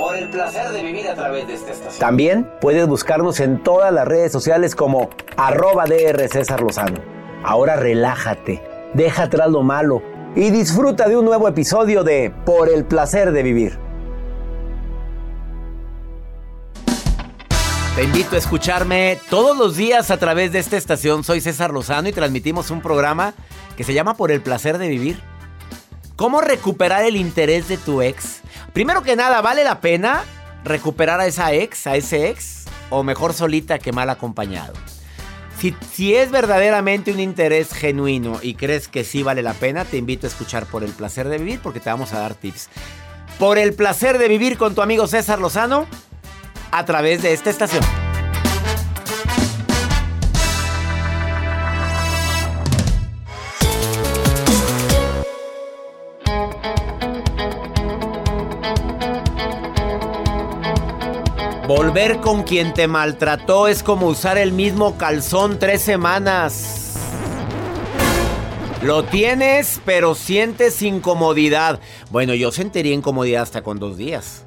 por el placer de vivir a través de esta estación. También puedes buscarnos en todas las redes sociales como arroba DR César Lozano. Ahora relájate, deja atrás lo malo y disfruta de un nuevo episodio de Por el placer de vivir. Te invito a escucharme todos los días a través de esta estación. Soy César Lozano y transmitimos un programa que se llama Por el placer de vivir. ¿Cómo recuperar el interés de tu ex? Primero que nada, ¿vale la pena recuperar a esa ex, a ese ex? O mejor solita que mal acompañado. Si, si, es verdaderamente un interés genuino y crees que sí vale la pena, te invito a escuchar por el placer de vivir porque te vamos a dar tips. Por el placer de vivir con tu amigo César Lozano a través de esta estación. Volver con quien te maltrató es como usar el mismo calzón tres semanas. Lo tienes, pero sientes incomodidad. Bueno, yo sentiría incomodidad hasta con dos días.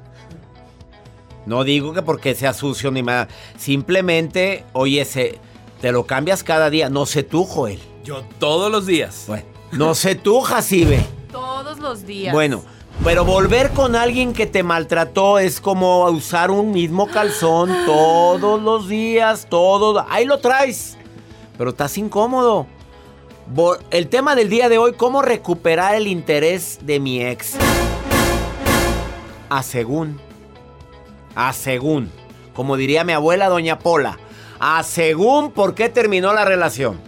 No digo que porque sea sucio ni más. Simplemente, oye, se, te lo cambias cada día. No sé tú, Joel. Yo todos los días. Bueno, no sé tú, Jacibe. Todos los días. Bueno, pero volver con alguien que te maltrató es como usar un mismo calzón todos los días, todo. Ahí lo traes. Pero estás incómodo. El tema del día de hoy, ¿cómo recuperar el interés de mi ex? A según. A según. Como diría mi abuela, doña Pola. A según por qué terminó la relación.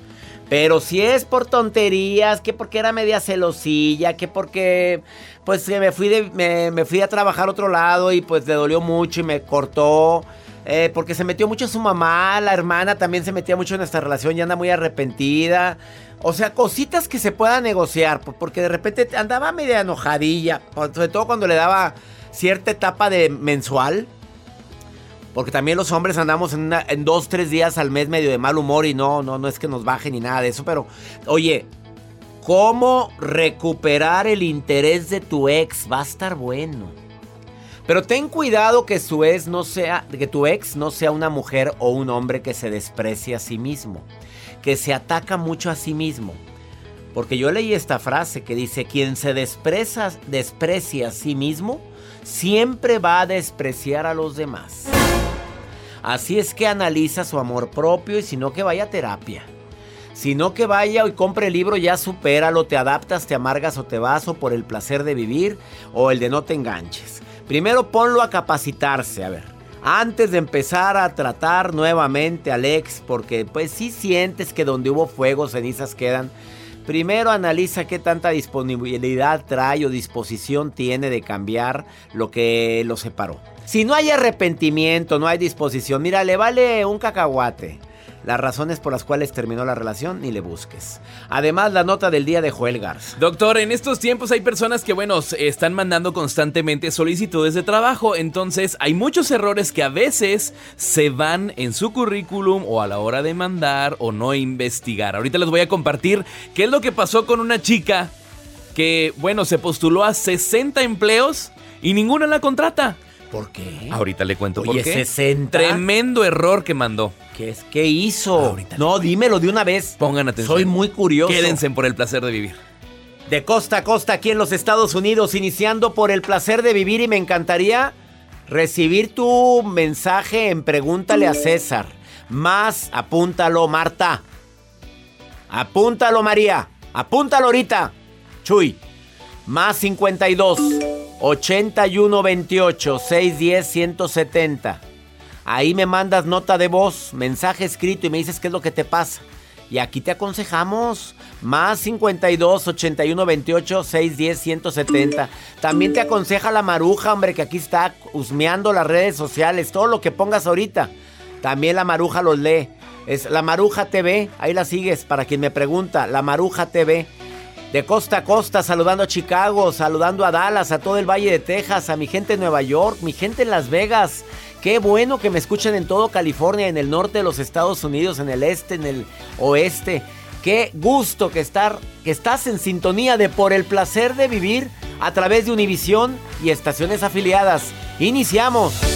Pero si es por tonterías, que porque era media celosilla, que porque pues me fui, de, me, fui a trabajar a otro lado y pues le dolió mucho y me cortó. Eh, porque se metió mucho su mamá, la hermana también se metía mucho en esta relación y anda muy arrepentida. O sea, cositas que se puedan negociar, porque de repente andaba media enojadilla, sobre todo cuando le daba cierta etapa de mensual. Porque también los hombres andamos en, en, dos, tres días al mes medio de mal humor y no, no, no es que nos baje ni nada de eso. Pero, oye, ¿cómo recuperar el interés de tu ex? Va a estar bueno. Pero ten cuidado que su ex no sea, que tu ex no sea una mujer o un hombre que se desprecie a sí mismo, que se ataca mucho a sí mismo. Porque yo leí esta frase que dice, quien se desprecia, desprecia a sí mismo, siempre va a despreciar a los demás. Así es que analiza su amor propio y si no que vaya a terapia. Si no que vaya y compre el libro, ya supéralo, te adaptas, te amargas o te vas o por el placer de vivir o el de no te enganches. Primero ponlo a capacitarse, a ver. Antes de empezar a tratar nuevamente al ex, porque pues si sientes que donde hubo fuego cenizas quedan, primero analiza qué tanta disponibilidad trae o disposición tiene de cambiar lo que lo separó. Si no hay arrepentimiento, no hay disposición, mira, le vale un cacahuate las razones por las cuales terminó la relación ni le busques. Además, la nota del día de Joel Garza. Doctor, en estos tiempos hay personas que, bueno, están mandando constantemente solicitudes de trabajo, entonces hay muchos errores que a veces se van en su currículum o a la hora de mandar o no investigar. Ahorita les voy a compartir qué es lo que pasó con una chica que, bueno, se postuló a 60 empleos y ninguna la contrata. ¿Por qué? Ahorita le cuento Oye, por qué. 60. Tremendo error que mandó. ¿Qué, es? ¿Qué hizo? Ahorita. No, dímelo de una vez. Pongan atención. Soy muy curioso. Quédense por el placer de vivir. De costa a costa aquí en los Estados Unidos, iniciando por el placer de vivir y me encantaría recibir tu mensaje en Pregúntale a César. Más, apúntalo, Marta. Apúntalo, María. Apúntalo ahorita. Chuy. Más 52 81 28 610 170. Ahí me mandas nota de voz, mensaje escrito y me dices qué es lo que te pasa. Y aquí te aconsejamos. Más 52 81 28 610 170. También te aconseja la maruja, hombre, que aquí está husmeando las redes sociales. Todo lo que pongas ahorita. También la maruja los lee. Es la Maruja TV. Ahí la sigues para quien me pregunta. La Maruja TV. De costa a costa, saludando a Chicago, saludando a Dallas, a todo el Valle de Texas, a mi gente en Nueva York, mi gente en Las Vegas. Qué bueno que me escuchen en todo California, en el norte de los Estados Unidos, en el este, en el oeste. Qué gusto que, estar, que estás en sintonía de Por el placer de vivir a través de Univisión y estaciones afiliadas. Iniciamos.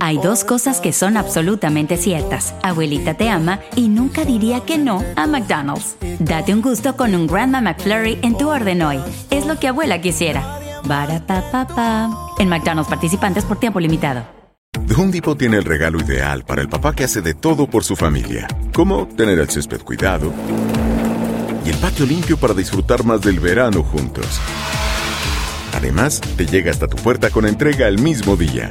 Hay dos cosas que son absolutamente ciertas. Abuelita te ama y nunca diría que no a McDonald's. Date un gusto con un Grandma McFlurry en tu orden hoy. Es lo que abuela quisiera. Barata En McDonald's participantes por tiempo limitado. The Home tiene el regalo ideal para el papá que hace de todo por su familia. Como tener el césped cuidado y el patio limpio para disfrutar más del verano juntos. Además, te llega hasta tu puerta con entrega el mismo día.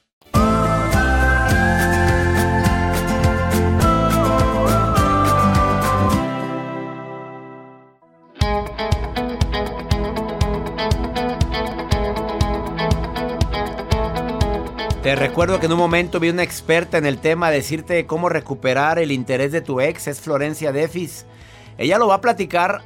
Te recuerdo que en un momento vi una experta en el tema decirte cómo recuperar el interés de tu ex, es Florencia Defis. Ella lo va a platicar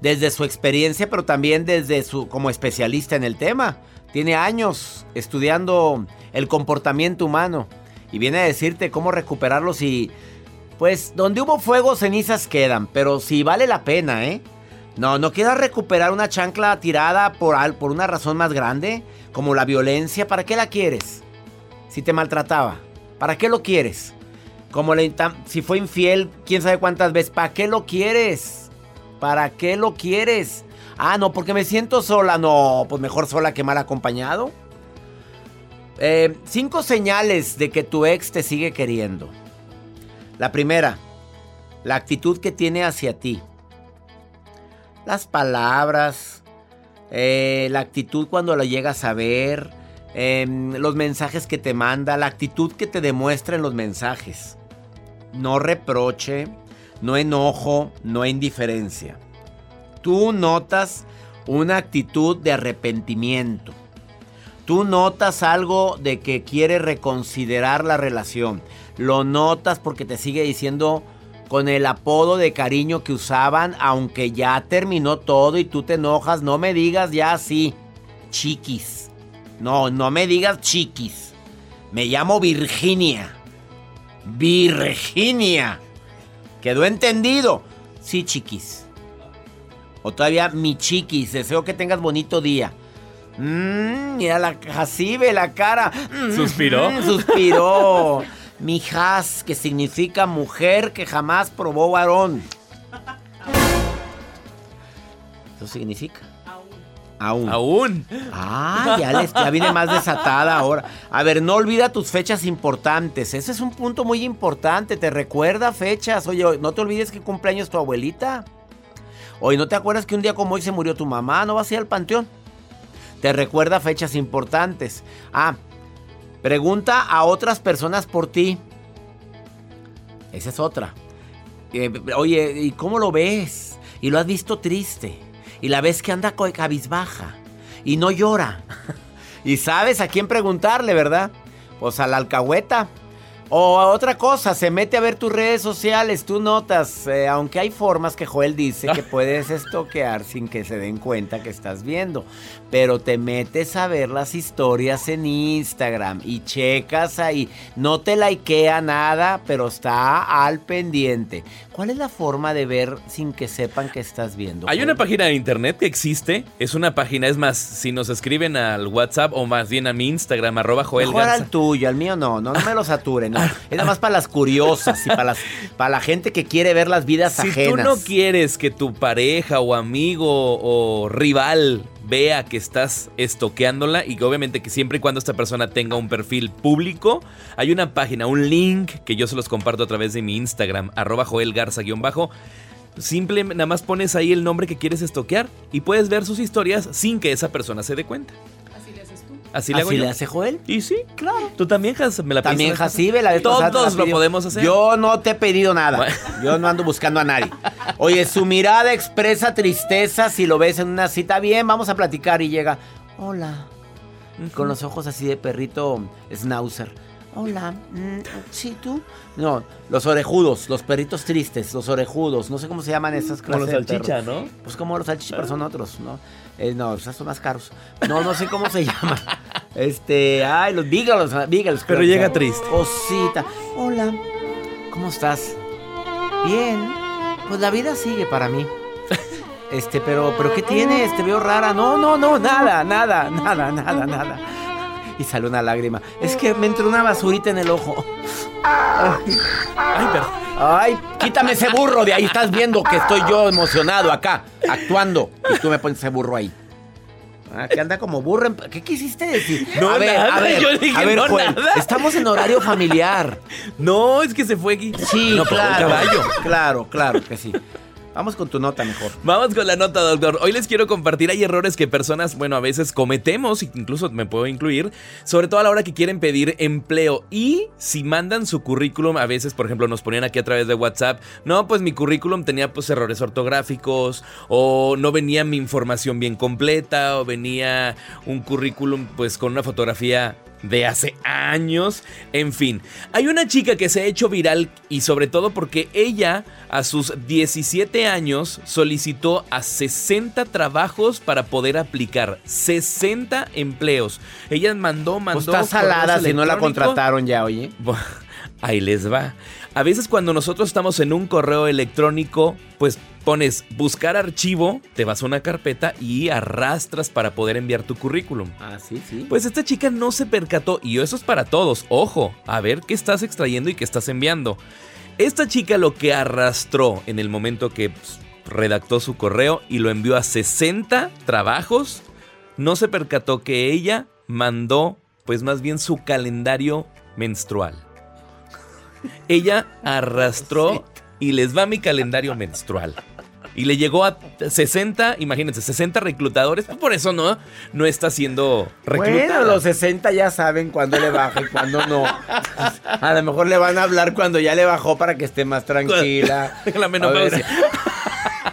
desde su experiencia, pero también desde su como especialista en el tema. Tiene años estudiando el comportamiento humano y viene a decirte cómo recuperarlo si pues donde hubo fuego cenizas quedan, pero si vale la pena, ¿eh? No, no quieras recuperar una chancla tirada por, por una razón más grande, como la violencia, ¿para qué la quieres? Si te maltrataba, ¿para qué lo quieres? Como le si fue infiel, quién sabe cuántas veces, ¿para qué lo quieres? ¿Para qué lo quieres? Ah, no, porque me siento sola. No, pues mejor sola que mal acompañado. Eh, cinco señales de que tu ex te sigue queriendo. La primera, la actitud que tiene hacia ti. Las palabras, eh, la actitud cuando lo llegas a ver, em, los mensajes que te manda, la actitud que te demuestra en los mensajes. No reproche, no enojo, no indiferencia. Tú notas una actitud de arrepentimiento. Tú notas algo de que quiere reconsiderar la relación. Lo notas porque te sigue diciendo con el apodo de cariño que usaban, aunque ya terminó todo y tú te enojas, no me digas ya así. Chiquis. No, no me digas chiquis. Me llamo Virginia. Virginia. ¿Quedó entendido? Sí, chiquis. O todavía mi chiquis. Deseo que tengas bonito día. Mmm, mira la la cara. Mm, ¿Suspiró? mm, suspiró. Mijas, que significa mujer que jamás probó varón. Eso significa. Aún. Aún. Ah, ya, les- ya viene más desatada ahora. A ver, no olvida tus fechas importantes. Ese es un punto muy importante. Te recuerda fechas. Oye, no te olvides que cumpleaños tu abuelita. Oye, ¿no te acuerdas que un día como hoy se murió tu mamá? ¿No vas a ir al panteón? Te recuerda fechas importantes. Ah, pregunta a otras personas por ti. Esa es otra. Eh, oye, ¿y cómo lo ves? Y lo has visto triste. Y la ves que anda cabizbaja. Y no llora. y sabes a quién preguntarle, ¿verdad? Pues a la alcahueta. O otra cosa, se mete a ver tus redes sociales, tú notas, eh, aunque hay formas que Joel dice que puedes estoquear sin que se den cuenta que estás viendo, pero te metes a ver las historias en Instagram y checas ahí, no te likea nada, pero está al pendiente. ¿Cuál es la forma de ver sin que sepan que estás viendo? Hay Joel? una página de internet que existe. Es una página, es más, si nos escriben al WhatsApp o más bien a mi Instagram, arroba Joel Mejor Garza. al tuyo, al mío no, no, no me lo saturen. no. Es nada más para las curiosas y para, las, para la gente que quiere ver las vidas Si ajenas. tú no quieres que tu pareja o amigo o rival vea que estás estoqueándola y que obviamente que siempre y cuando esta persona tenga un perfil público, hay una página, un link que yo se los comparto a través de mi Instagram, arroba Joel Garza-bajo. Simple, nada más pones ahí el nombre que quieres estoquear y puedes ver sus historias sin que esa persona se dé cuenta. Así le hago ¿Así yo. le hace Joel? Y sí, claro. Tú también, Has, me la También pediste Jacibe, la vez pasada. pasada te Todos lo pidió. podemos hacer. Yo no te he pedido nada. Yo no ando buscando a nadie. Oye, su mirada expresa tristeza. Si lo ves en una cita, bien, vamos a platicar. Y llega, hola. Con los ojos así de perrito schnauzer. Hola, mm, ¿sí tú? No, los orejudos, los perritos tristes, los orejudos, no sé cómo se llaman esas Como clases los de perros. salchicha, ¿no? Pues como los salchichas, pero son otros, ¿no? Eh, no, esos son más caros. No, no sé cómo se llama. Este, ay, los beagles, beagles. Pero creo llega triste. Cosita. Hola, ¿cómo estás? Bien. Pues la vida sigue para mí. Este, pero, pero ¿qué tienes? Te veo rara. No, no, no, nada, nada, nada, nada, nada. Y sale una lágrima. Es que me entró una basurita en el ojo. Ay, perdón. Ay, quítame ese burro de ahí. Estás viendo que estoy yo emocionado acá, actuando. Y tú me pones ese burro ahí. Ah, que anda como burro. en- ¿Qué quisiste decir? No, a ver, nada, a ver, yo dije a ver, no, Joel, nada. estamos en horario familiar. No, es que se fue aquí. Sí, no, claro. caballo. Claro, claro que sí. Vamos con tu nota mejor. Vamos con la nota, doctor. Hoy les quiero compartir, hay errores que personas, bueno, a veces cometemos, incluso me puedo incluir, sobre todo a la hora que quieren pedir empleo. Y si mandan su currículum, a veces, por ejemplo, nos ponían aquí a través de WhatsApp, no, pues mi currículum tenía pues errores ortográficos, o no venía mi información bien completa, o venía un currículum pues con una fotografía de hace años. En fin, hay una chica que se ha hecho viral y sobre todo porque ella a sus 17 años solicitó a 60 trabajos para poder aplicar 60 empleos. Ella mandó, mandó. Pues está salada si no la contrataron ya, oye. Ahí les va. A veces cuando nosotros estamos en un correo electrónico, pues pones buscar archivo, te vas a una carpeta y arrastras para poder enviar tu currículum. Ah, sí, sí. Pues esta chica no se percató y eso es para todos. Ojo, a ver qué estás extrayendo y qué estás enviando. Esta chica lo que arrastró en el momento que pues, redactó su correo y lo envió a 60 trabajos, no se percató que ella mandó pues más bien su calendario menstrual. Ella arrastró y les va mi calendario menstrual. Y le llegó a 60, imagínense, 60 reclutadores. Pues por eso no, no está siendo reclutada. Bueno, los 60 ya saben cuándo le baja y cuándo no. A lo mejor le van a hablar cuando ya le bajó para que esté más tranquila. La menopausia.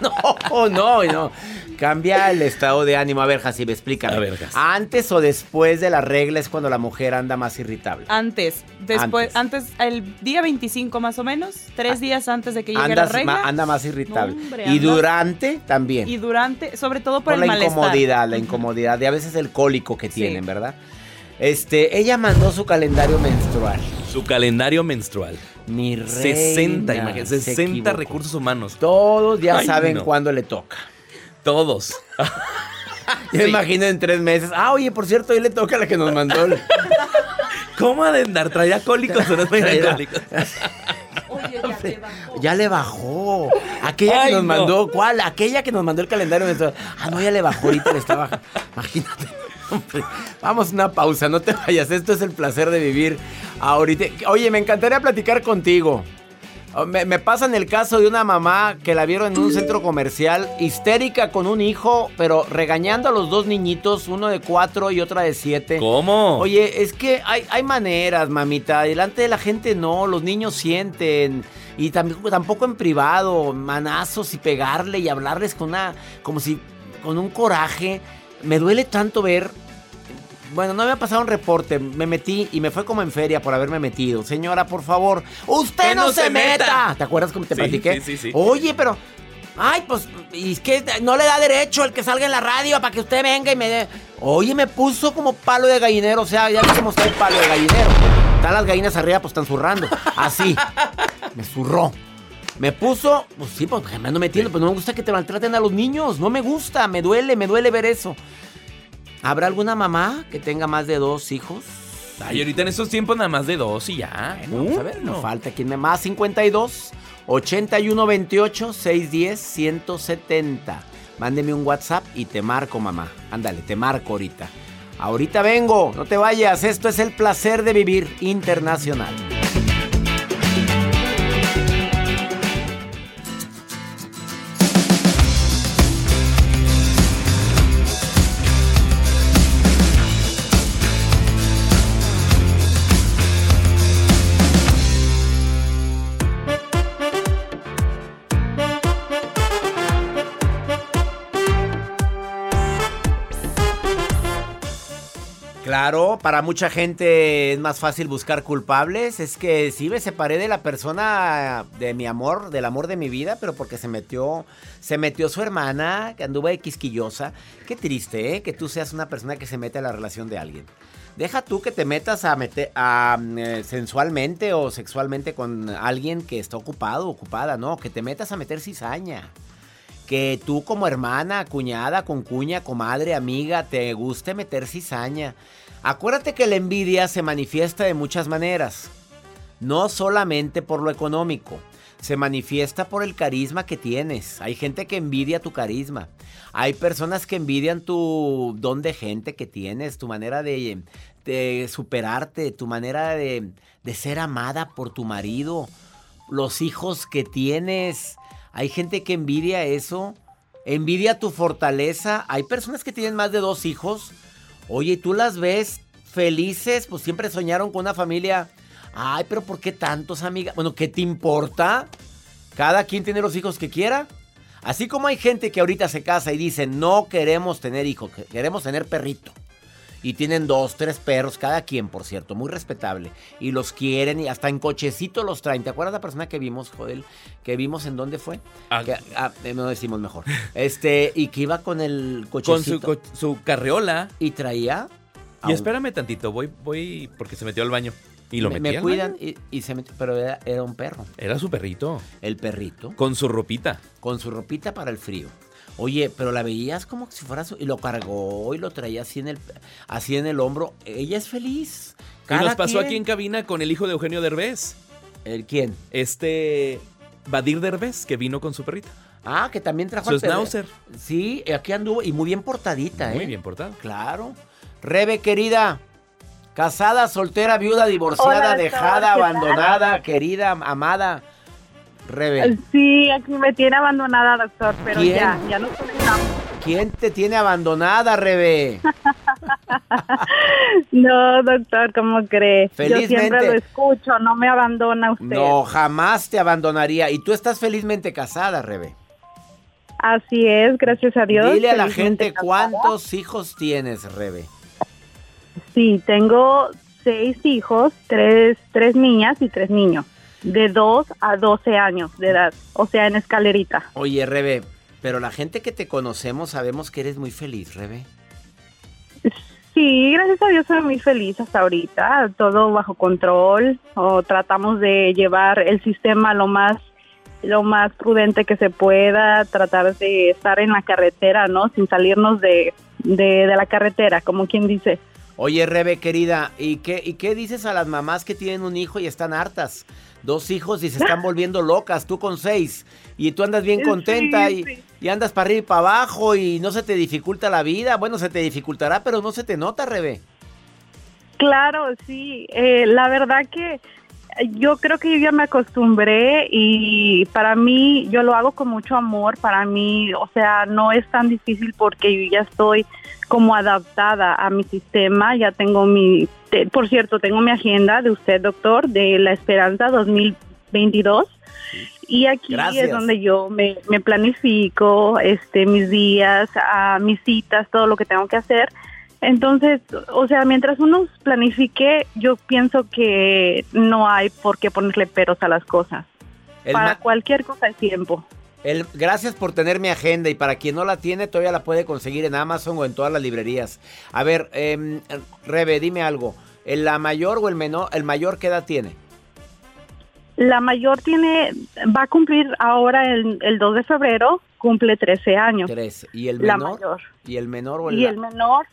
No, no, no, no. Cambia el estado de ánimo. A ver, Jacibe, explícame. A ver, Jas. ¿Antes o después de la regla es cuando la mujer anda más irritable? Antes, después, antes, el día 25 más o menos, tres días antes de que llegue la Andas regla. ma- anda más irritable. No, hombre, y durante también. Y durante, sobre todo por, por el la malestar. incomodidad, la incomodidad. Y a veces el cólico que Sí. tienen, ¿verdad? Este, ella mandó su calendario menstrual. Su calendario menstrual. Mi reina. 60, imagínate, se 60 equivocó. recursos humanos. Todos ya Ay, saben no. cuándo le toca. Todos. Yo me imagino en tres meses. Ah, oye, por cierto, hoy le toca la que nos mandó. el- ¿Cómo ha de andar? ¿Traía cólicos o no traía cólicos? Ya le bajó. Aquella Ay, que nos no. mandó, ¿cuál? Aquella que nos mandó el calendario. Ah, no, ya le bajó, ahorita le está bajando. Imagínate. Hombre. Vamos a una pausa, no te vayas. Esto es el placer de vivir ahorita. Oye, me encantaría platicar contigo. Oh, Me, me pasan el caso de una mamá que la vieron en un centro comercial, histérica con un hijo, pero regañando a los dos niñitos, uno de cuatro y otra de siete. ¿Cómo? Oye, es que hay, hay maneras, mamita. Delante de la gente no, los niños sienten. Y tam- tampoco en privado, manazos y pegarle y hablarles con una. como si. con un coraje. Me duele tanto ver. Bueno, no me ha pasado un reporte. Me metí y me fue como en feria por haberme metido. Señora, por favor, usted no, no se, meta. meta. ¿Te acuerdas cómo te Sí, platiqué? sí, sí, sí. Oye, pero. Ay, pues, y es que no le da derecho el que salga en la radio para que usted venga y me dé. Oye, me puso como palo de gallinero, o sea, ya ves cómo está el palo de gallinero. Están las gallinas arriba, pues están zurrando. Así. Me zurró. Me puso, pues sí, pues me ando metiendo, pero no me gusta que te maltraten a los niños. No me gusta, me duele, me duele ver eso. ¿Habrá alguna mamá que tenga más de dos hijos? Ay, ahorita en estos tiempos nada más de dos y ya. Vamos a ver, Uno. nos falta quien me más 52 81 28 610 170. Mándeme un WhatsApp y te marco, mamá. Ándale, te marco ahorita. Ahorita vengo, no te vayas. Esto es el placer de vivir internacional. Claro, para mucha gente es más fácil buscar culpables. Es que sí me separé de la persona de mi amor, del amor de mi vida, pero porque se metió, se metió su hermana, que anduvo de quisquillosa. Qué triste, ¿eh? Que tú seas una persona que se mete a la relación de alguien. Deja tú que te metas a meter a, eh, sensualmente o sexualmente con alguien que está ocupado, ocupada, no, que te metas a meter cizaña que tú como hermana, cuñada, concuña, comadre, amiga, te guste meter cizaña. Acuérdate que la envidia se manifiesta de muchas maneras. No solamente por lo económico. Se manifiesta por el carisma que tienes. Hay gente que envidia tu carisma. Hay personas que envidian tu don de gente que tienes, tu manera de, de superarte, tu manera de, de ser amada por tu marido, los hijos que tienes. Hay gente que envidia eso. Envidia tu fortaleza. Hay personas que tienen más de dos hijos. Oye, tú las ves felices, pues siempre soñaron con una familia. Ay, pero ¿por qué tantos, amiga? Bueno, ¿qué te importa? Cada quien tiene los hijos que quiera. Así como hay gente que ahorita se casa y dice, no queremos tener hijos, que- queremos tener perrito. Y tienen dos, tres perros, cada quien, por cierto, muy respetable. Y los quieren y hasta en cochecito los traen. ¿Te acuerdas la persona que vimos, Joel? Que vimos en dónde fue? Ah. Que- ah, eh, no decimos mejor. Este, y que iba con el Con su, cochecito. su carreola. y traía... Y un- espérame tantito, voy, voy, porque se metió al baño. Y lo me, me cuidan y, y se metió, pero era, era un perro. Era su perrito. El perrito. Con su ropita. con su ropita para el frío. Oye, pero la veías como si fuera su... Y lo cargó y lo traía así en el, así en el hombro. Ella es feliz. Y nos pasó quien. aquí en cabina con el hijo de Eugenio Derbez. ¿El quién? Este. Badir Derbez, que vino con su perrita. Ah, que también trajo Su schnauzer. Sí, aquí anduvo y muy bien portadita, ¿eh? Muy bien portado. Claro. Rebe, querida. Casada, soltera, viuda, divorciada, Hola, dejada, abandonada, querida, amada. Rebe, Sí, aquí me tiene abandonada, doctor, pero ¿Quién? ya, ya nos conectamos. ¿quién te tiene abandonada, Rebe? No, doctor, ¿cómo cree? Yo Felizmente. siempre lo escucho, no me abandona usted. No, jamás te abandonaría. Y tú estás felizmente casada, Rebe. Así es, gracias a Dios. Dile a la gente casada. cuántos hijos tienes, Rebe. Sí, tengo seis hijos, tres, tres niñas y tres niños, de 2 a 12 años de edad, o sea, en escalerita. Oye, Rebe, pero la gente que te conocemos sabemos que eres muy feliz, Rebe. Sí, gracias a Dios soy muy feliz hasta ahorita, todo bajo control, o tratamos de llevar el sistema lo más lo más prudente que se pueda, tratar de estar en la carretera, ¿no? Sin salirnos de, de, de la carretera, como quien dice. Oye, Rebe, querida, ¿y qué, ¿y qué dices a las mamás que tienen un hijo y están hartas? Dos hijos y se están volviendo locas, tú con seis. Y tú andas bien Sí, contenta y, sí. y andas para arriba y para abajo y no se te dificulta la vida. Bueno, se te dificultará, pero no se te nota, Rebe. Claro, sí. Eh, la verdad que yo creo que yo ya me acostumbré y para mí yo lo hago con mucho amor. Para mí, o sea, no es tan difícil porque yo ya estoy como adaptada a mi sistema. Ya tengo mi, te- por cierto, tengo mi agenda de usted, doctor, de la Esperanza 2022. Y aquí Gracias. es donde yo me, me planifico este, mis días, a mis citas, todo lo que tengo que hacer. Entonces, o sea, mientras uno planifique, yo pienso que no hay por qué ponerle peros a las cosas. El Para cualquier cosa hay tiempo. El- gracias por tener mi agenda y para quien no la tiene todavía la puede conseguir en Amazon o en todas las librerías. A ver, em, Rebe, dime algo. ¿El la mayor o el menor? ¿El mayor qué edad tiene? La mayor tiene, va a cumplir ahora el, el 2 de febrero, cumple 13 años. Tres. ¿Y el La menor? mayor. ¿Y el menor o el, Y el menor,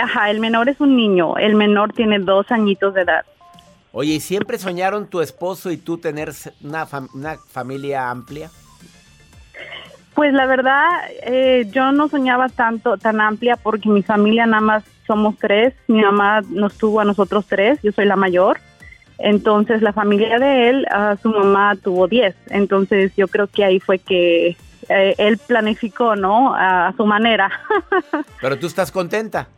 ajá, el menor es un niño, el menor tiene dos añitos de edad. Oye, ¿y siempre soñaron tu esposo y tú tener una, fam- una familia amplia? Pues la verdad, eh, yo no soñaba tanto, tan amplia porque mi familia nada más somos tres. Mi mamá nos tuvo a nosotros tres, yo soy la mayor. Entonces la familia de él, ah, su mamá tuvo diez. Entonces yo creo que ahí fue que eh, él planificó, ¿no? A su manera. Pero tú estás contenta.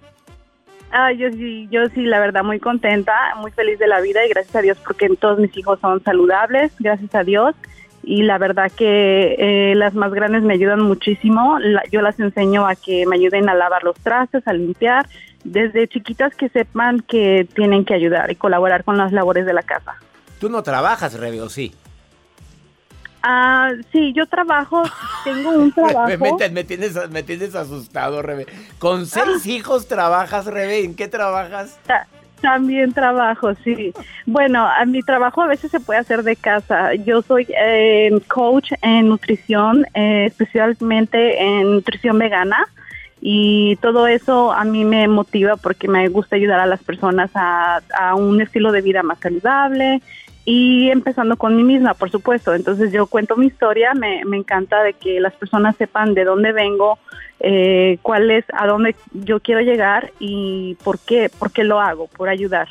Ah, yo sí, yo sí, la verdad, muy contenta, muy feliz de la vida y gracias a Dios porque todos mis hijos son saludables, gracias a Dios. Y la verdad que eh, las más grandes me ayudan muchísimo. La- yo las enseño a que me ayuden a lavar los trastes, a limpiar, desde chiquitas que sepan que tienen que ayudar y colaborar con las labores de la casa. Tú no trabajas, Rebe, ¿o sí? Ah, sí, yo trabajo, tengo un trabajo. Me, me- me tienes, me tienes asustado, Rebe. Con seis hijos trabajas, Rebe. ¿En qué trabajas? Ta- También trabajo, sí. Bueno, a mi trabajo a veces se puede hacer de casa. Yo soy eh, coach en nutrición, eh, especialmente en nutrición vegana. Y todo eso a mí me motiva porque me gusta ayudar a las personas a, a un estilo de vida más saludable y empezando con mí misma, por supuesto. Entonces yo cuento mi historia, me, me encanta de que las personas sepan de dónde vengo, eh, cuál es, a dónde yo quiero llegar y por qué, por qué lo hago, por ayudar.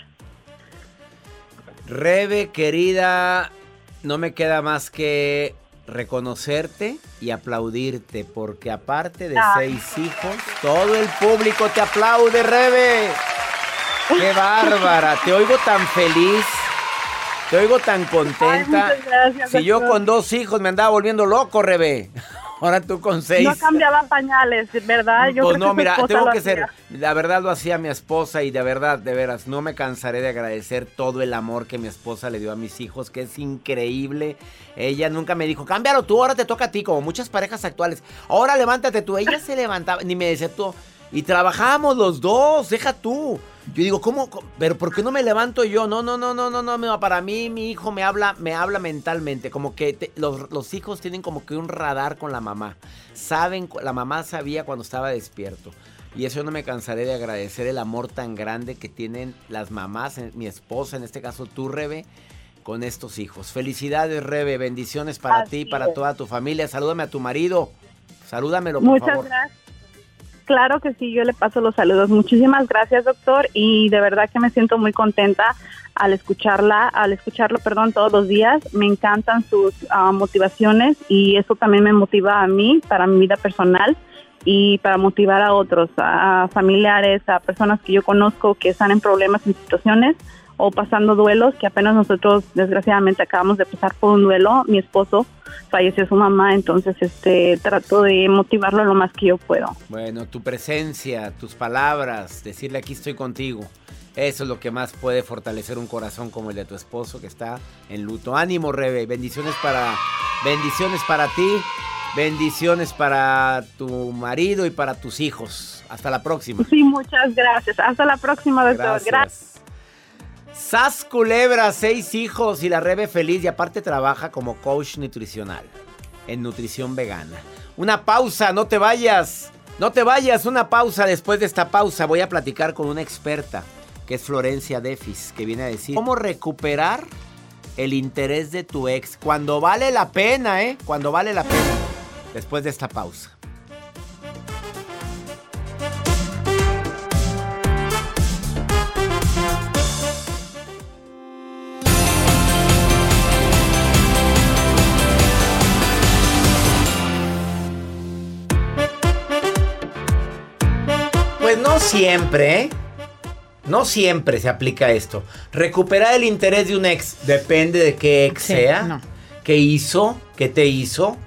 Rebe, querida, no me queda más que reconocerte y aplaudirte, porque aparte de Ay. seis hijos, todo el público te aplaude, Rebe. ¡Qué bárbara! Te oigo tan feliz, te oigo tan contenta. gracias, si yo con dos hijos me andaba volviendo loco, Rebe. Ahora tú con seis. No cambiaba pañales, ¿verdad? Yo pues creo no, que mira, tengo que ser, la verdad lo hacía mi esposa y de verdad, de veras, no me cansaré de agradecer todo el amor que mi esposa le dio a mis hijos, que es increíble. Ella nunca me dijo, cámbialo tú, ahora te toca a ti, como muchas parejas actuales. Ahora levántate tú. Ella se levantaba, ni me decía tú. Y trabajábamos los dos, deja tú. Yo digo, ¿cómo? ¿Pero por qué no me levanto yo? No, no, no, no, no, no. no, Para mí, mi hijo me habla, me habla mentalmente. Como que te- los, los hijos tienen como que un radar con la mamá. Saben, la mamá sabía cuando estaba despierto. Y eso no me cansaré de agradecer el amor tan grande que tienen las mamás, mi esposa, en este caso tú, Rebe, con estos hijos. Felicidades, Rebe. Bendiciones para Así ti, para es. toda tu familia. Salúdame a tu marido. Salúdamelo, por Muchas favor. gracias. Claro que sí, yo le paso los saludos. Muchísimas gracias, doctor, y de verdad que me siento muy contenta al escucharla, al escucharlo, perdón, todos los días. Me encantan sus ah, motivaciones y eso también me motiva a mí para mi vida personal y para motivar a otros, a familiares, a personas que yo conozco que están en problemas, en situaciones o pasando duelos, que apenas nosotros desgraciadamente acabamos de pasar por un duelo, mi esposo falleció su mamá, entonces este trato de motivarlo lo más que yo puedo. Bueno, tu presencia, tus palabras, decirle aquí estoy contigo. Eso es lo que más puede fortalecer un corazón como el de tu esposo que está en luto. Ánimo, Rebe. Bendiciones para bendiciones para ti. Bendiciones para tu marido y para tus hijos. Hasta la próxima. Sí, muchas gracias. Hasta la próxima, doctor. Gracias. Sas Culebra, seis hijos y la Rebe feliz y aparte trabaja como coach nutricional en nutrición vegana. Una pausa, no te vayas. No te vayas, una pausa. Después de esta pausa voy a platicar con una experta que es Florencia Defis, que viene a decir cómo recuperar el interés de tu ex cuando vale la pena, ¿eh? Cuando vale la pena. Después de esta pausa. Siempre, ¿eh? No siempre se aplica esto. Recuperar el interés de un ex depende de qué ex Sí, sea. no. ¿Qué hizo? ¿Qué te hizo?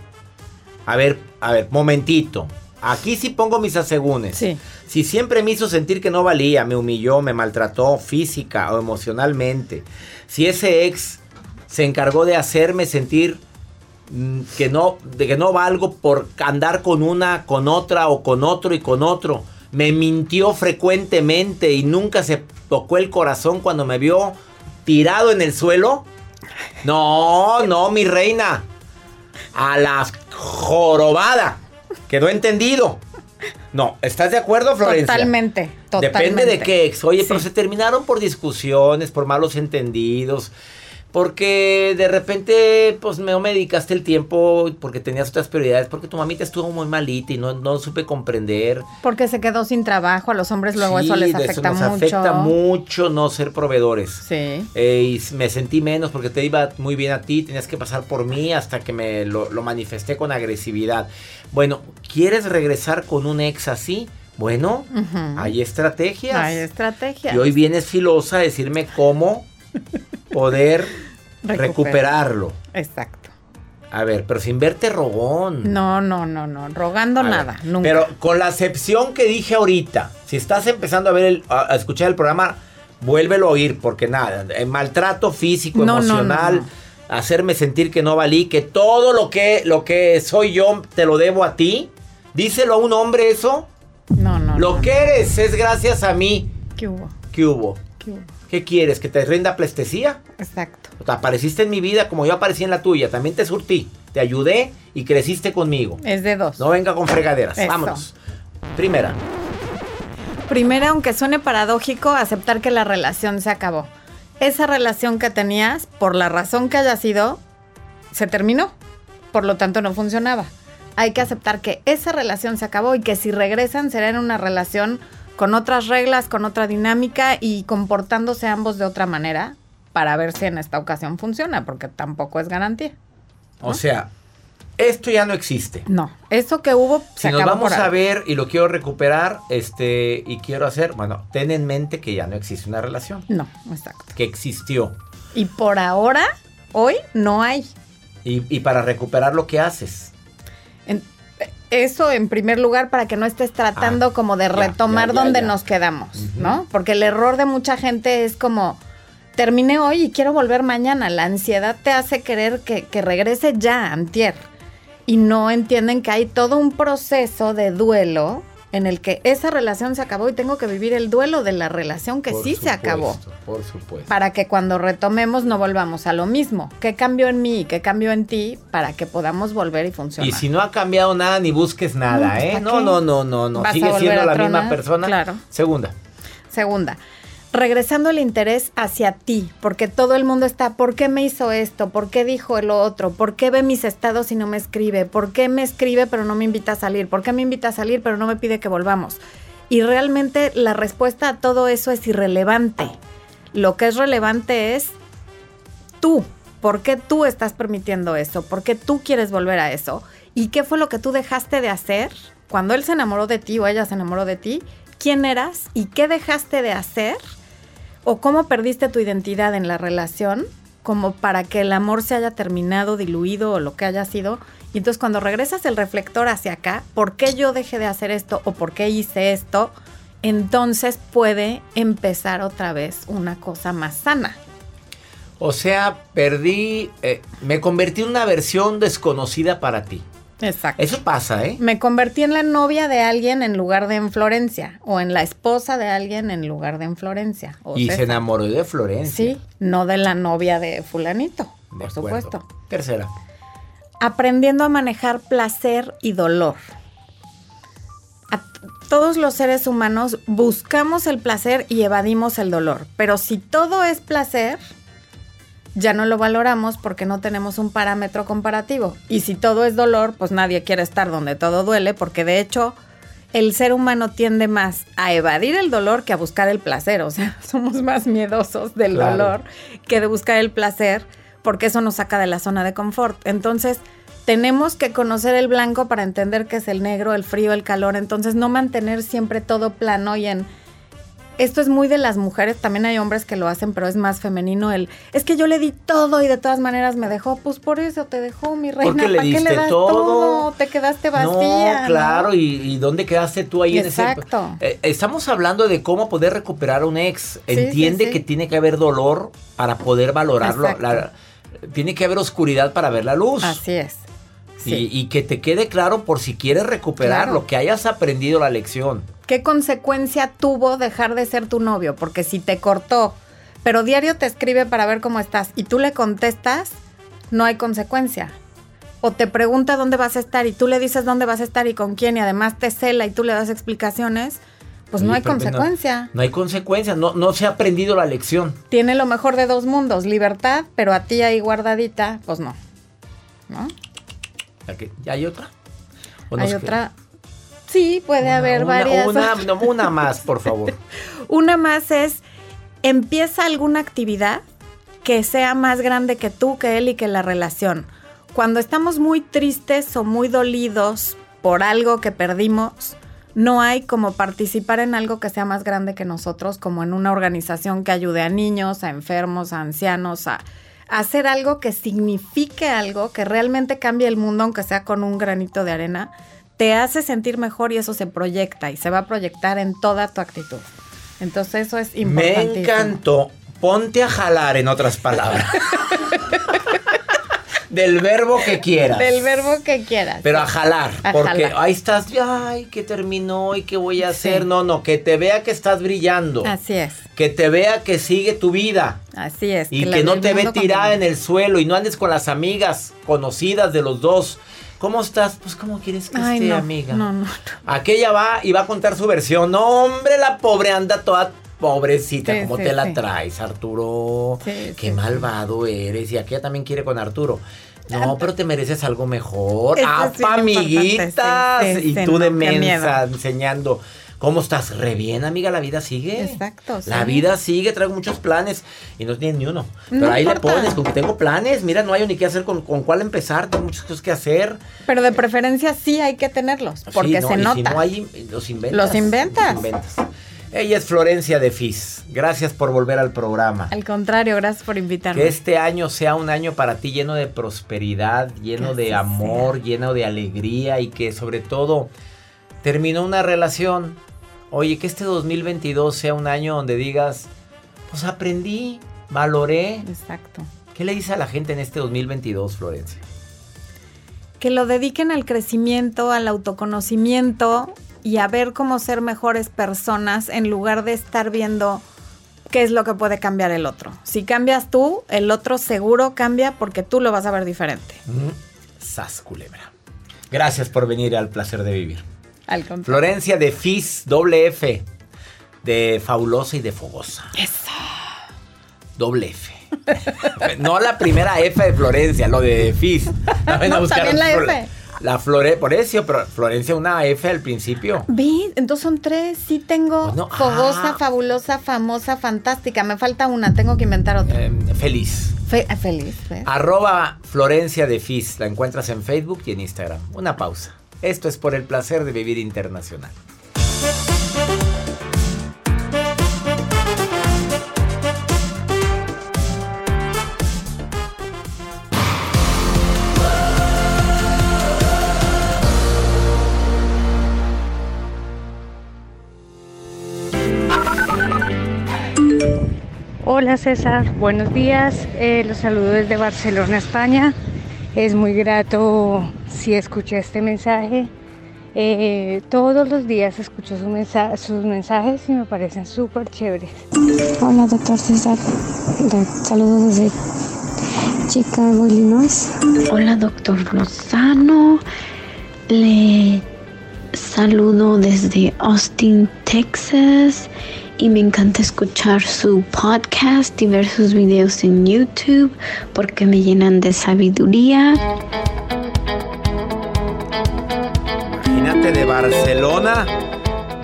A ver, a ver, momentito. Aquí sí pongo mis asegúnes. Sí. Si siempre me hizo sentir que no valía, me humilló, me maltrató física o emocionalmente. Si ese ex se encargó de hacerme sentir mm, que no, de que no valgo por andar con una, con otra o con otro y con otro. Me mintió frecuentemente y nunca se tocó el corazón cuando me vio tirado en el suelo. No, no, mi reina. A la jorobada. Quedó entendido. No, ¿estás de acuerdo, Florencia? Totalmente, totalmente. Depende de qué ex. Oye, pero se terminaron por discusiones, por malos entendidos. Porque de repente, pues no me dedicaste el tiempo porque tenías otras prioridades. Porque tu mamita estuvo muy malita y no, no supe comprender. Porque se quedó sin trabajo, a los hombres luego eso les afecta nos mucho. afecta mucho no ser proveedores. Sí. Eh, y me sentí menos porque te iba muy bien a ti, tenías que pasar por mí hasta que me lo, lo manifesté con agresividad. Bueno, ¿quieres regresar con un ex así? Bueno, hay estrategias. Hay estrategias. Y hoy vienes filosa a decirme cómo poder Recuperar. recuperarlo. Exacto. A ver, pero sin verte rogón. No, no, no, no. Rogando A ver, nada. Nunca. Pero con la excepción que dije ahorita, si estás empezando a ver el- a, a escuchar el programa, vuélvelo a oír, porque nada, el maltrato físico, No, no, no, emocional, no. hacerme sentir que no valí, que todo lo que, lo que soy yo te lo debo a ti. Díselo a un hombre eso. no, no. Lo que eres es gracias a mí. ¿Qué hubo? ¿Qué hubo? ¿Qué hubo? ¿Qué quieres? ¿Que te rinda plestesía? Exacto. O apareciste en mi vida como yo aparecí en la tuya. También te surtí. Te ayudé y creciste conmigo. Es de dos. No venga con fregaderas. Eso. Vámonos. Primera. Primero, aunque suene paradójico, aceptar que la relación se acabó. Esa relación que tenías, por la razón que haya sido, se terminó. Por lo tanto, no funcionaba. Hay que aceptar que esa relación se acabó y que si regresan será en una relación con otras reglas, con otra dinámica y comportándose ambos de otra manera para ver si en esta ocasión funciona, porque tampoco es garantía. O sea, esto ya no existe. No, eso que hubo se Si nos vamos a ver y lo quiero recuperar, este, y quiero hacer, bueno, ten en mente que ya no existe una relación. No, exacto. Que existió. Y por ahora, hoy no hay. Y, y para recuperar lo que haces. Eso en primer lugar para que no estés tratando Ah, como de retomar ya, ya, donde nos quedamos, ¿no? Porque el error de mucha gente es como, terminé hoy y quiero volver mañana. La ansiedad te hace querer que, que regrese ya, antier. Y no entienden que hay todo un proceso de duelo en el que esa relación se acabó y tengo que vivir el duelo de la relación que Por sí se acabó supuesto, Por supuesto. para que cuando retomemos no volvamos a lo mismo. ¿Qué cambió en mí y qué cambió en ti para que podamos volver y funcionar? Y si no ha cambiado nada, ni busques nada, ¿eh? ¿para No, no, no, no, no. ¿Vas a Sigue siendo la misma persona. Claro. Segunda. Segunda, regresando el interés hacia ti, porque todo el mundo está, ¿por qué me hizo esto? ¿Por qué dijo el otro? ¿Por qué ve mis estados y no me escribe? ¿Por qué me escribe pero no me invita a salir? ¿Por qué me invita a salir pero no me pide que volvamos? Y realmente la respuesta a todo eso es irrelevante. Lo que es relevante es tú. ¿Por qué tú estás permitiendo eso? ¿Por qué tú quieres volver a eso? ¿Y qué fue lo que tú dejaste de hacer cuando él se enamoró de ti o ella se enamoró de ti? ¿Quién eras y qué dejaste de hacer o cómo perdiste tu identidad en la relación como para que el amor se haya terminado, diluido o lo que haya sido. Y entonces cuando regresas el reflector hacia acá, ¿por qué yo dejé de hacer esto o por qué hice esto? Entonces puede empezar otra vez una cosa más sana. O sea, perdí, eh, me convertí en una versión desconocida para ti. Exacto. Eso pasa, ¿eh? Me convertí en la novia de alguien en lugar de en Florencia, o en la esposa de alguien en lugar de en Florencia. o Y se enamoró de Florencia. Sí, no de la novia de fulanito, De por acuerdo. supuesto. Tercera. Aprendiendo a manejar placer y dolor. A todos los seres humanos buscamos el placer y evadimos el dolor, pero si todo es placer, ya no lo valoramos porque no tenemos un parámetro comparativo. Y si todo es dolor, pues nadie quiere estar donde todo duele, porque de hecho el ser humano tiende más a evadir el dolor que a buscar el placer. O sea, somos más miedosos del Claro. dolor que de buscar el placer, porque eso nos saca de la zona de confort. Entonces, tenemos que conocer el blanco para entender qué es el negro, el frío, el calor. Entonces, no mantener siempre todo plano y en esto es muy de las mujeres, también hay hombres que lo hacen, pero es más femenino el, es que yo le di todo y de todas maneras me dejó, pues por eso te dejó mi reina, Porque le ¿para qué diste le das todo? Te quedaste vacía. no, claro, y, y dónde quedaste tú ahí Exacto. en ese... Eh, estamos hablando de cómo poder recuperar a un ex. Entiende sí, sí. que tiene que haber dolor para poder valorarlo. La- tiene que haber oscuridad para ver la luz. Así es. Y, que te quede claro por si quieres recuperarlo, Claro. que hayas aprendido la lección. ¿Qué consecuencia tuvo dejar de ser tu novio? Porque si te cortó, pero diario te escribe para ver cómo estás y tú le contestas, no hay consecuencia. O te pregunta dónde vas a estar y tú le dices dónde vas a estar y con quién y además te cela y tú le das explicaciones, pues no hay consecuencia. No hay consecuencia, no, no se ha aprendido la lección. Tiene lo mejor de dos mundos, libertad, pero a ti ahí guardadita, pues no. ¿No? ¿Ya que- ¿Ya hay otra? ¿O Hay otra. Sí, puede haber Una- varias. Una, no, una más, por favor. Una más es, empieza alguna actividad que sea más grande que tú, que él y que la relación. Cuando estamos muy tristes o muy dolidos por algo que perdimos, no hay como participar en algo que sea más grande que nosotros, como en una organización que ayude a niños, a enfermos, a ancianos, a hacer algo que signifique algo, que realmente cambie el mundo, aunque sea con un granito de arena, te hace sentir mejor y eso se proyecta y se va a proyectar en toda tu actitud. Entonces eso es Me importante. encantó. Ponte a jalar, en otras palabras. Del verbo que quieras. Del verbo que quieras. Pero a jalar, A porque jalar. ahí estás, ay, que terminó y qué voy a Sí. hacer. No, no, que te vea que estás brillando. Así es, Que te vea que sigue tu vida. así es. Y la que no te ve tirada en el suelo y no andes con las amigas conocidas de los dos. ¿Cómo estás? Pues, ¿cómo quieres que Ay, esté, no, amiga? No, no, no. Aquella va y va a contar su versión. No, hombre, la pobre anda toda pobrecita. Sí, ¿Cómo sí, te la sí. traes, Arturo? Qué malvado eres. Y aquella también quiere con Arturo. No, pero te mereces algo mejor. Eso ¡Ah, amiguitas! y tú de mensa enseñando. ¿Cómo estás? Re bien, amiga, la vida sigue. Exacto, La vida sigue, traigo muchos planes y no tienes ni uno. Pero No ahí le importa. pones, como que tengo planes, mira, no hay ni qué hacer con, con cuál empezar, tengo muchas cosas que hacer. Pero de preferencia sí hay que tenerlos, porque Sí, no, se y nota. Si no hay, los inventas. Los inventas. Los inventas. Ella es Florencia de Fis. Gracias por volver al programa. Al contrario, gracias por invitarme. Que este año sea un año para ti lleno de prosperidad, lleno de amor, lleno de alegría y que sobre todo terminó una relación. Oye, que este 2022 sea un año donde digas, pues aprendí, valoré. Exacto. ¿Qué le dice a la gente en este 2022, Florencia? Que lo dediquen al crecimiento, al autoconocimiento y a ver cómo ser mejores personas en lugar de estar viendo qué es lo que puede cambiar el otro. Si cambias tú, el otro seguro cambia porque tú lo vas a ver diferente. Mm, Sas culebra. Gracias por venir al placer de vivir. Al. Florencia de Fis, doble F. De fabulosa y de fogosa. Eso. Doble F. no la primera F de Florencia, lo de Fis. No, también la Flor- F. La Flore, por eso, pero Florencia una F al principio. Vi, entonces son tres. Sí tengo Pues no, fogosa, ah. fabulosa, famosa, fantástica. Me falta una, tengo que inventar otra. Eh, feliz. Fe- feliz, ¿ves? Arroba Florencia de Fis. La encuentras en Facebook y en Instagram. Una pausa. Esto es por el placer de vivir internacional. Hola César, buenos días. Eh, los saludo desde Barcelona, España. Es muy grato si escuché este mensaje. Eh, todos los días escucho su mensa- sus mensajes y me parecen súper chéveres. Hola, doctor César. Saludos desde Chicago, Illinois. Hola, doctor Lozano. Le saludo desde Austin, Texas. Y me encanta escuchar su podcast y ver sus videos en YouTube porque me llenan de sabiduría. Imagínate de Barcelona.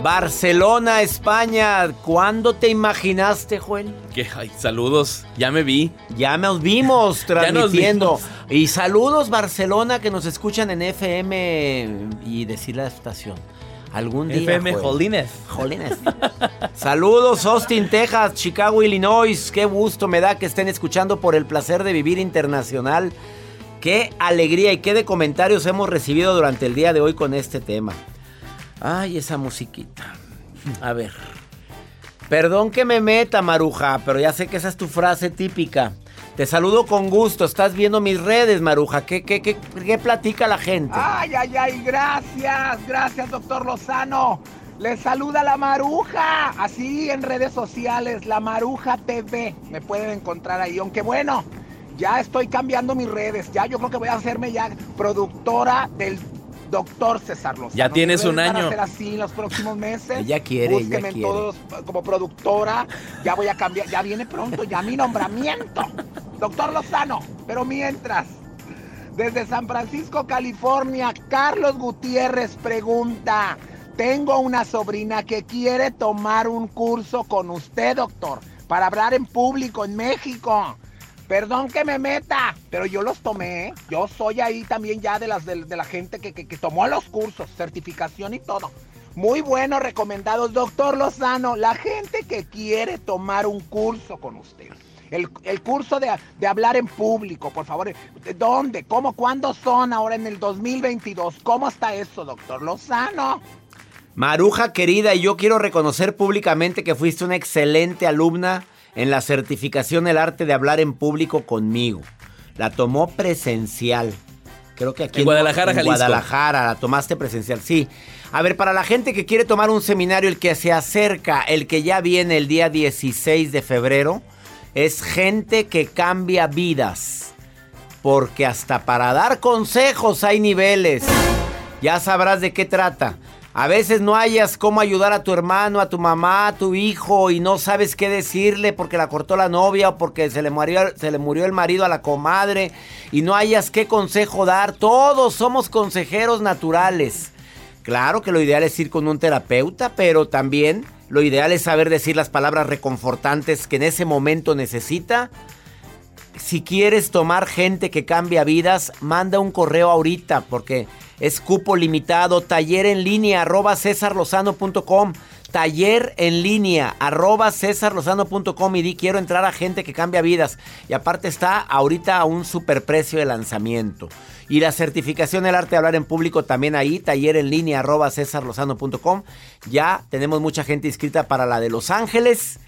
Barcelona, España. ¿Cuándo te imaginaste, Joel? Que, ay, saludos, ya me vi. Ya nos vimos nos transmitiendo. vimos. Y saludos Barcelona que nos escuchan en FM y decir la estación. Algún día. FM. Jolines. Jolines. Saludos Austin, Texas, Chicago, Illinois. Qué gusto me da que estén escuchando por el placer de vivir internacional. Qué alegría y qué de comentarios hemos recibido durante el día de hoy con este tema. Ay, esa musiquita. A ver. Perdón que me meta, Maruja, pero ya sé que esa es tu frase típica. Te saludo con gusto. Estás viendo mis redes, Maruja. ¿Qué, qué, qué, qué platica la gente? Ay, ay, ay, gracias, gracias, doctor Lozano. Les saluda la Maruja, así en redes sociales, la Maruja TV. Me pueden encontrar ahí, aunque bueno, ya estoy cambiando mis redes. Ya yo creo que voy a hacerme ya productora del doctor César Lozano. Ya tienes un año. hacer así en los próximos meses. Ella quiere, ella Búsquenme en quiere. todos como productora. Ya voy a cambiar, ya viene pronto ya mi nombramiento. Doctor Lozano, pero mientras, desde San Francisco, California, Carlos Gutiérrez pregunta, tengo una sobrina que quiere tomar un curso con usted, doctor, para hablar en público en México. Perdón que me meta, pero yo los tomé. ¿eh? Yo soy ahí también ya de, las, de, la gente que, que- tomó los cursos, certificación y todo. Muy buenos, recomendados. Doctor Lozano, la gente que quiere tomar un curso con usted. El, el curso de, de hablar en público, por favor. ¿De ¿Dónde? ¿Cómo? ¿Cuándo son ahora en el 2022? ¿Cómo está eso, doctor Lozano? Maruja querida, yo quiero reconocer públicamente que fuiste una excelente alumna en la certificación El arte de hablar en público conmigo. La tomó presencial. Creo que aquí En Guadalajara, en Jalisco. Guadalajara, la tomaste presencial, sí. A ver, para la gente que quiere tomar un seminario, el que se acerca, el que ya viene el día 16 de febrero, es gente que cambia vidas. Porque hasta para dar consejos hay niveles. Ya sabrás de qué trata. A veces no hayas cómo ayudar a tu hermano, a tu mamá, a tu hijo y no sabes qué decirle porque la cortó la novia o porque se le murió, el marido a la comadre y no hayas qué consejo dar. Todos somos consejeros naturales. Claro que lo ideal es ir con un terapeuta, pero también lo ideal es saber decir las palabras reconfortantes que en ese momento necesita. Si quieres tomar gente que cambia vidas, manda un correo ahorita porque es cupo limitado. Taller en línea arroba cesarlozano.com. Taller en línea arroba cesarlozano.com y di quiero entrar a gente que cambia vidas. Y aparte está ahorita a un superprecio de lanzamiento. Y la certificación del arte de hablar en público también ahí, taller en línea arroba cesarlozano.com. Ya tenemos mucha gente inscrita para la de Los Ángeles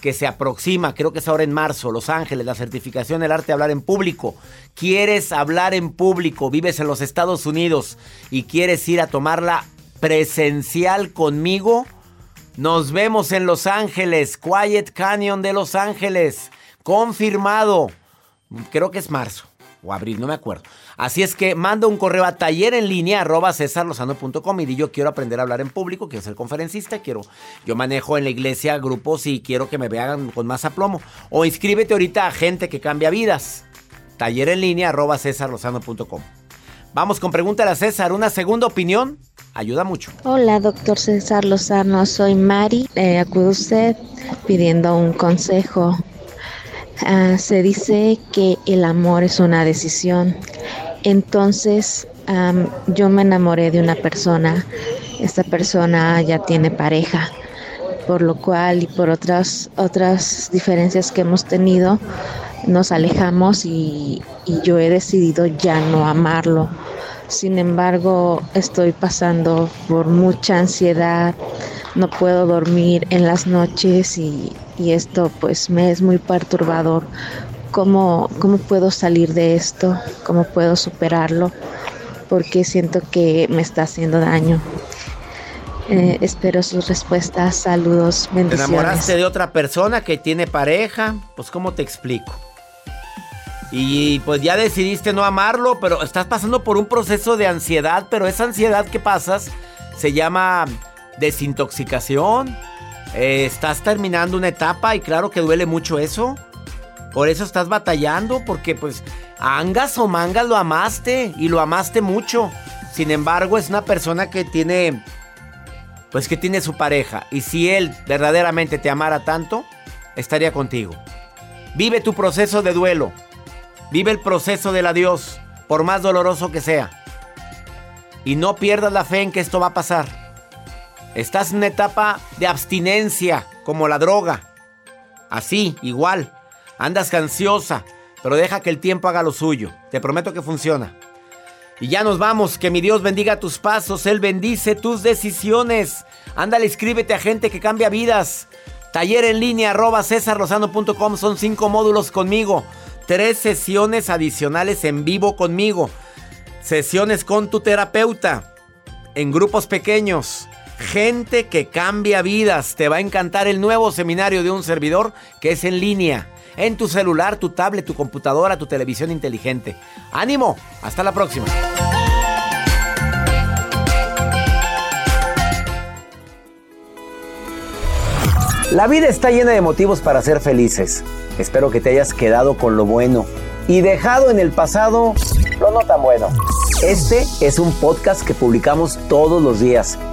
que se aproxima, creo que es ahora en marzo, Los Ángeles, la certificación del arte de hablar en público. ¿Quieres hablar en público? Vives en los Estados Unidos y quieres ir a tomarla presencial conmigo? Nos vemos en Los Ángeles, Quiet Canyon de Los Ángeles, confirmado. Creo que es marzo o abril, no me acuerdo. Así es que manda un correo a taller en línea arroba y di yo quiero aprender a hablar en público, quiero ser conferencista, quiero, yo manejo en la iglesia grupos y quiero que me vean con más aplomo. O inscríbete ahorita a gente que cambia vidas. Taller en línea arroba. Vamos con pregúntale a César, una segunda opinión ayuda mucho. Hola, doctor César Lozano. Soy Mari. Eh, acude usted pidiendo un consejo. Ah, se dice que el amor es una decisión. Entonces, am, yo me enamoré de una persona. Esta persona ya tiene pareja. Por lo cual y por otras, otras diferencias que hemos tenido, nos alejamos y, y yo he decidido ya no amarlo. Sin embargo, estoy pasando por mucha ansiedad, no puedo dormir en las noches y, y esto pues me es muy perturbador. ¿Cómo, cómo puedo salir de esto? ¿Cómo puedo superarlo? Porque siento que me está haciendo daño. Eh, espero sus respuestas. Saludos, ¿Te bendiciones. enamoraste de otra persona que tiene pareja? Pues ¿cómo te explico? Y pues ya decidiste no amarlo, pero estás pasando por un proceso de ansiedad, pero esa ansiedad que pasas se llama desintoxicación. Eh, estás terminando una etapa y claro que duele mucho eso. Por eso estás batallando, porque pues angas o mangas lo amaste y lo amaste mucho. Sin embargo, es una persona que tiene, pues que tiene su pareja. Y si él verdaderamente te amara tanto, estaría contigo. Vive tu proceso de duelo. Vive el proceso del adiós, por más doloroso que sea. Y no pierdas la fe en que esto va a pasar. Estás en una etapa de abstinencia, como la droga. Así, igual. Andas ansiosa, pero deja que el tiempo haga lo suyo. Te prometo que funciona. Y ya nos vamos. Que mi Dios bendiga tus pasos. Él bendice tus decisiones. Ándale, escríbete a gente que cambia vidas. Taller en línea arroba cesarlozano.com. Son cinco módulos conmigo. Tres sesiones adicionales en vivo conmigo. Sesiones con tu terapeuta. En grupos pequeños. Gente que cambia vidas. Te va a encantar el nuevo seminario de un servidor que es en línea. En tu celular, tu tablet, tu computadora, tu televisión inteligente. ¡Ánimo! Hasta la próxima. La vida está llena de motivos para ser felices. Espero que te hayas quedado con lo bueno y dejado en el pasado lo no tan bueno. Este es un podcast que publicamos todos los días,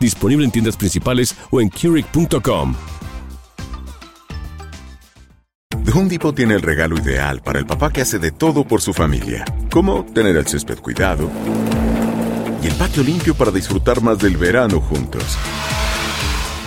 Disponible en tiendas principales o en Keurig.com. The Home Depot tiene el regalo ideal para el papá que hace de todo por su familia, como tener el césped cuidado y el patio limpio para disfrutar más del verano juntos.